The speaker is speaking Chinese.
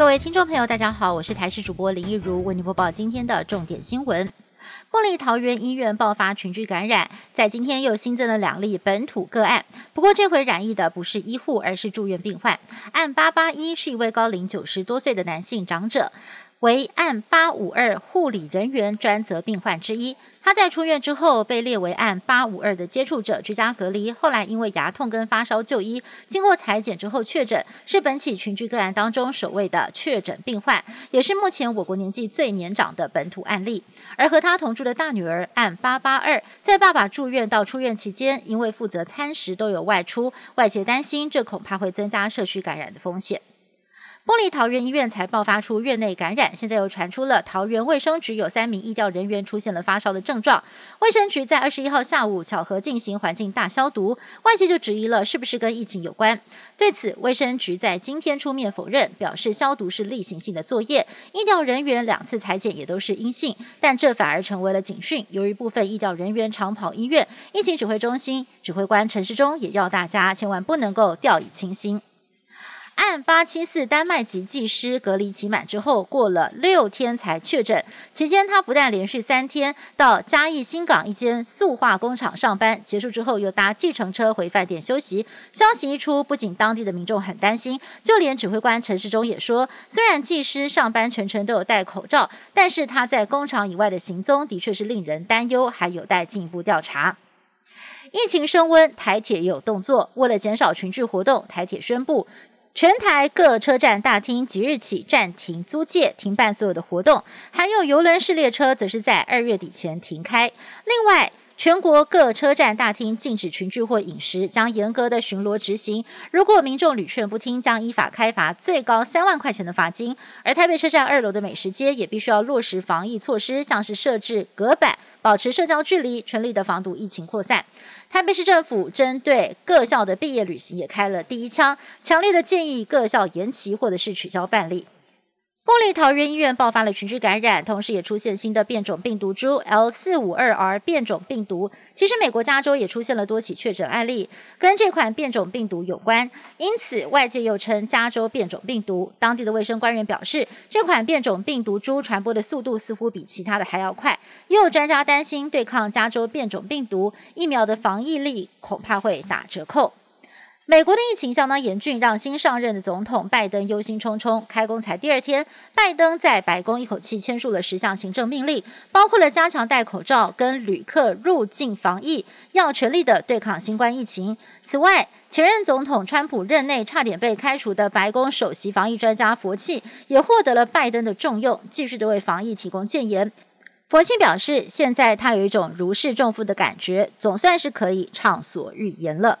各位听众朋友，大家好，我是台视主播林一如，为您播报今天的重点新闻。公立桃园医院爆发群聚感染，在今天又新增了两例本土个案，不过这回染疫的不是医护，而是住院病患。案八八一是一位高龄九十多岁的男性长者。为案八五二护理人员专责病患之一，他在出院之后被列为案八五二的接触者，居家隔离。后来因为牙痛跟发烧就医，经过裁剪之后确诊，是本起群聚个案当中首位的确诊病患，也是目前我国年纪最年长的本土案例。而和他同住的大女儿案八八二，在爸爸住院到出院期间，因为负责餐食都有外出，外界担心这恐怕会增加社区感染的风险。公立桃园医院才爆发出院内感染，现在又传出了桃园卫生局有三名医调人员出现了发烧的症状。卫生局在二十一号下午巧合进行环境大消毒，外界就质疑了是不是跟疫情有关。对此，卫生局在今天出面否认，表示消毒是例行性的作业，医调人员两次裁剪也都是阴性，但这反而成为了警讯。由于部分医调人员常跑医院，疫情指挥中心指挥官陈世忠也要大家千万不能够掉以轻心。案发七四丹麦籍技师隔离期满之后，过了六天才确诊。期间，他不但连续三天到嘉义新港一间塑化工厂上班，结束之后又搭计程车回饭店休息。消息一出，不仅当地的民众很担心，就连指挥官陈世忠也说，虽然技师上班全程都有戴口罩，但是他在工厂以外的行踪的确是令人担忧，还有待进一步调查。疫情升温，台铁也有动作，为了减少群聚活动，台铁宣布。全台各车站大厅即日起暂停租借、停办所有的活动，还有游轮式列车则是在二月底前停开。另外，全国各车站大厅禁止群聚或饮食，将严格的巡逻执行。如果民众屡劝不听，将依法开罚最高三万块钱的罚金。而台北车站二楼的美食街也必须要落实防疫措施，像是设置隔板、保持社交距离，全力的防堵疫情扩散。台北市政府针对各校的毕业旅行也开了第一枪，强烈的建议各校延期或者是取消办理。玻璃桃园医院爆发了群聚感染，同时也出现新的变种病毒株 L 四五二 R 变种病毒。其实，美国加州也出现了多起确诊案例，跟这款变种病毒有关，因此外界又称加州变种病毒。当地的卫生官员表示，这款变种病毒株传播的速度似乎比其他的还要快。也有专家担心，对抗加州变种病毒疫苗的防疫力恐怕会打折扣。美国的疫情相当严峻，让新上任的总统拜登忧心忡忡。开工才第二天，拜登在白宫一口气签署了十项行政命令，包括了加强戴口罩跟旅客入境防疫，要全力的对抗新冠疫情。此外，前任总统川普任内差点被开除的白宫首席防疫专家佛契，也获得了拜登的重用，继续的为防疫提供建言。佛契表示，现在他有一种如释重负的感觉，总算是可以畅所欲言了。